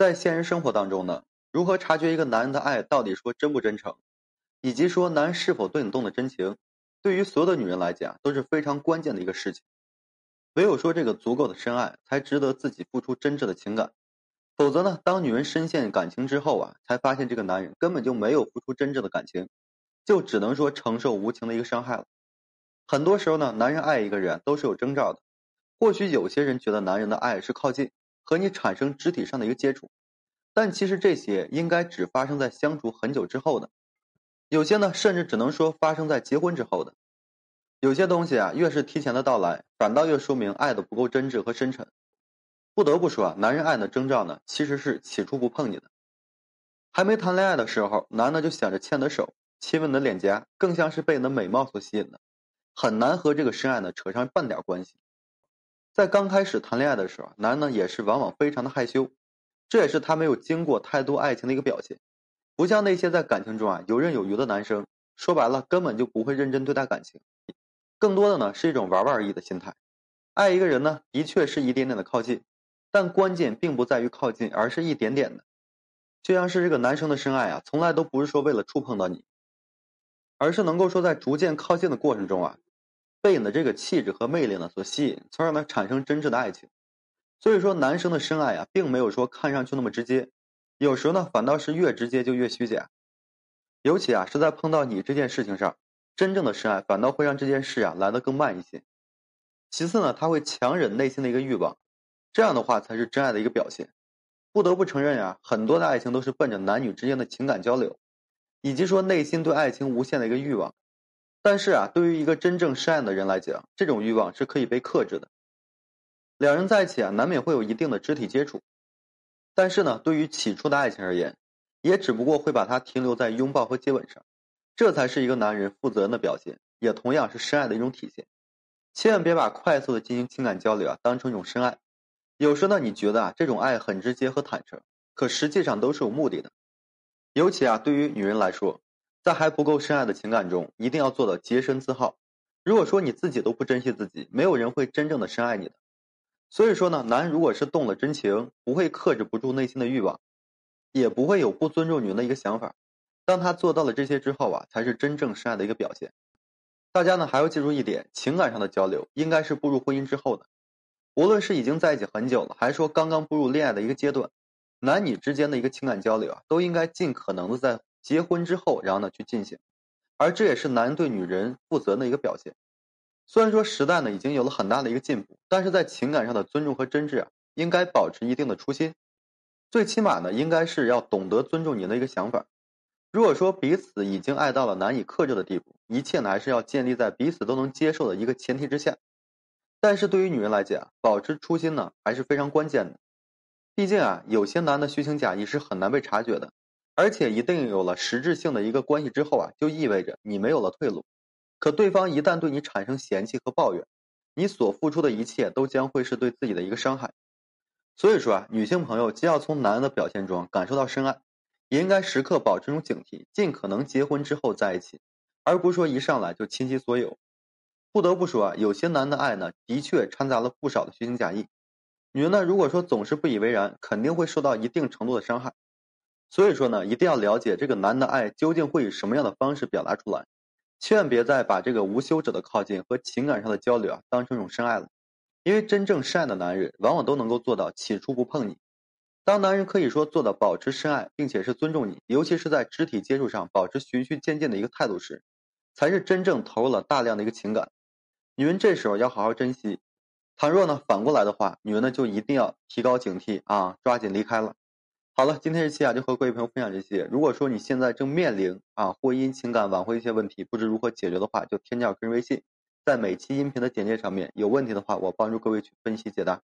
在现实生活当中呢，如何察觉一个男人的爱到底说真不真诚，以及说男人是否对你动了真情，对于所有的女人来讲都是非常关键的一个事情。唯有说这个足够的深爱，才值得自己付出真挚的情感。否则呢，当女人深陷感情之后啊，才发现这个男人根本就没有付出真挚的感情，就只能说承受无情的一个伤害了。很多时候呢，男人爱一个人都是有征兆的。或许有些人觉得男人的爱是靠近。和你产生肢体上的一个接触，但其实这些应该只发生在相处很久之后的，有些呢甚至只能说发生在结婚之后的。有些东西啊，越是提前的到来，反倒越说明爱的不够真挚和深沉。不得不说啊，男人爱的征兆呢，其实是起初不碰你的，还没谈恋爱的时候，男的就想着牵你的手、亲吻你的脸颊，更像是被你的美貌所吸引的，很难和这个深爱呢扯上半点关系。在刚开始谈恋爱的时候，男呢也是往往非常的害羞，这也是他没有经过太多爱情的一个表现。不像那些在感情中啊游刃有余的男生，说白了根本就不会认真对待感情，更多的呢是一种玩玩而已的心态。爱一个人呢，的确是一点点的靠近，但关键并不在于靠近，而是一点点的。就像是这个男生的深爱啊，从来都不是说为了触碰到你，而是能够说在逐渐靠近的过程中啊。被你的这个气质和魅力呢所吸引，从而呢产生真挚的爱情。所以说，男生的深爱啊，并没有说看上去那么直接，有时候呢反倒是越直接就越虚假。尤其啊是在碰到你这件事情上，真正的深爱反倒会让这件事啊来得更慢一些。其次呢，他会强忍内心的一个欲望，这样的话才是真爱的一个表现。不得不承认呀，很多的爱情都是奔着男女之间的情感交流，以及说内心对爱情无限的一个欲望。但是啊，对于一个真正深爱的人来讲，这种欲望是可以被克制的。两人在一起啊，难免会有一定的肢体接触，但是呢，对于起初的爱情而言，也只不过会把它停留在拥抱和接吻上，这才是一个男人负责任的表现，也同样是深爱的一种体现。千万别把快速的进行情感交流啊当成一种深爱。有时呢，你觉得啊这种爱很直接和坦诚，可实际上都是有目的的。尤其啊，对于女人来说。在还不够深爱的情感中，一定要做到洁身自好。如果说你自己都不珍惜自己，没有人会真正的深爱你的。所以说呢，男如果是动了真情，不会克制不住内心的欲望，也不会有不尊重女人的一个想法。当他做到了这些之后啊，才是真正深爱的一个表现。大家呢还要记住一点，情感上的交流应该是步入婚姻之后的。无论是已经在一起很久了，还是说刚刚步入恋爱的一个阶段，男女之间的一个情感交流啊，都应该尽可能的在。结婚之后，然后呢去进行，而这也是男人对女人负责的一个表现。虽然说时代呢已经有了很大的一个进步，但是在情感上的尊重和真挚啊，应该保持一定的初心。最起码呢，应该是要懂得尊重你的一个想法。如果说彼此已经爱到了难以克制的地步，一切呢还是要建立在彼此都能接受的一个前提之下。但是对于女人来讲，保持初心呢还是非常关键的。毕竟啊，有些男的虚情假意是很难被察觉的。而且一定有了实质性的一个关系之后啊，就意味着你没有了退路。可对方一旦对你产生嫌弃和抱怨，你所付出的一切都将会是对自己的一个伤害。所以说啊，女性朋友既要从男人的表现中感受到深爱，也应该时刻保持一种警惕，尽可能结婚之后在一起，而不是说一上来就倾其所有。不得不说啊，有些男的爱呢，的确掺杂了不少的虚情假意。女人呢，如果说总是不以为然，肯定会受到一定程度的伤害。所以说呢，一定要了解这个男的爱究竟会以什么样的方式表达出来，千万别再把这个无休止的靠近和情感上的交流啊当成一种深爱了，因为真正深爱的男人往往都能够做到起初不碰你。当男人可以说做到保持深爱，并且是尊重你，尤其是在肢体接触上保持循序渐进的一个态度时，才是真正投入了大量的一个情感。女人这时候要好好珍惜，倘若呢反过来的话，女人呢就一定要提高警惕啊，抓紧离开了。好了，今天这期啊就和各位朋友分享这些。如果说你现在正面临啊婚姻情感挽回一些问题，不知如何解决的话，就添加我个人微信，在每期音频的简介上面。有问题的话，我帮助各位去分析解答。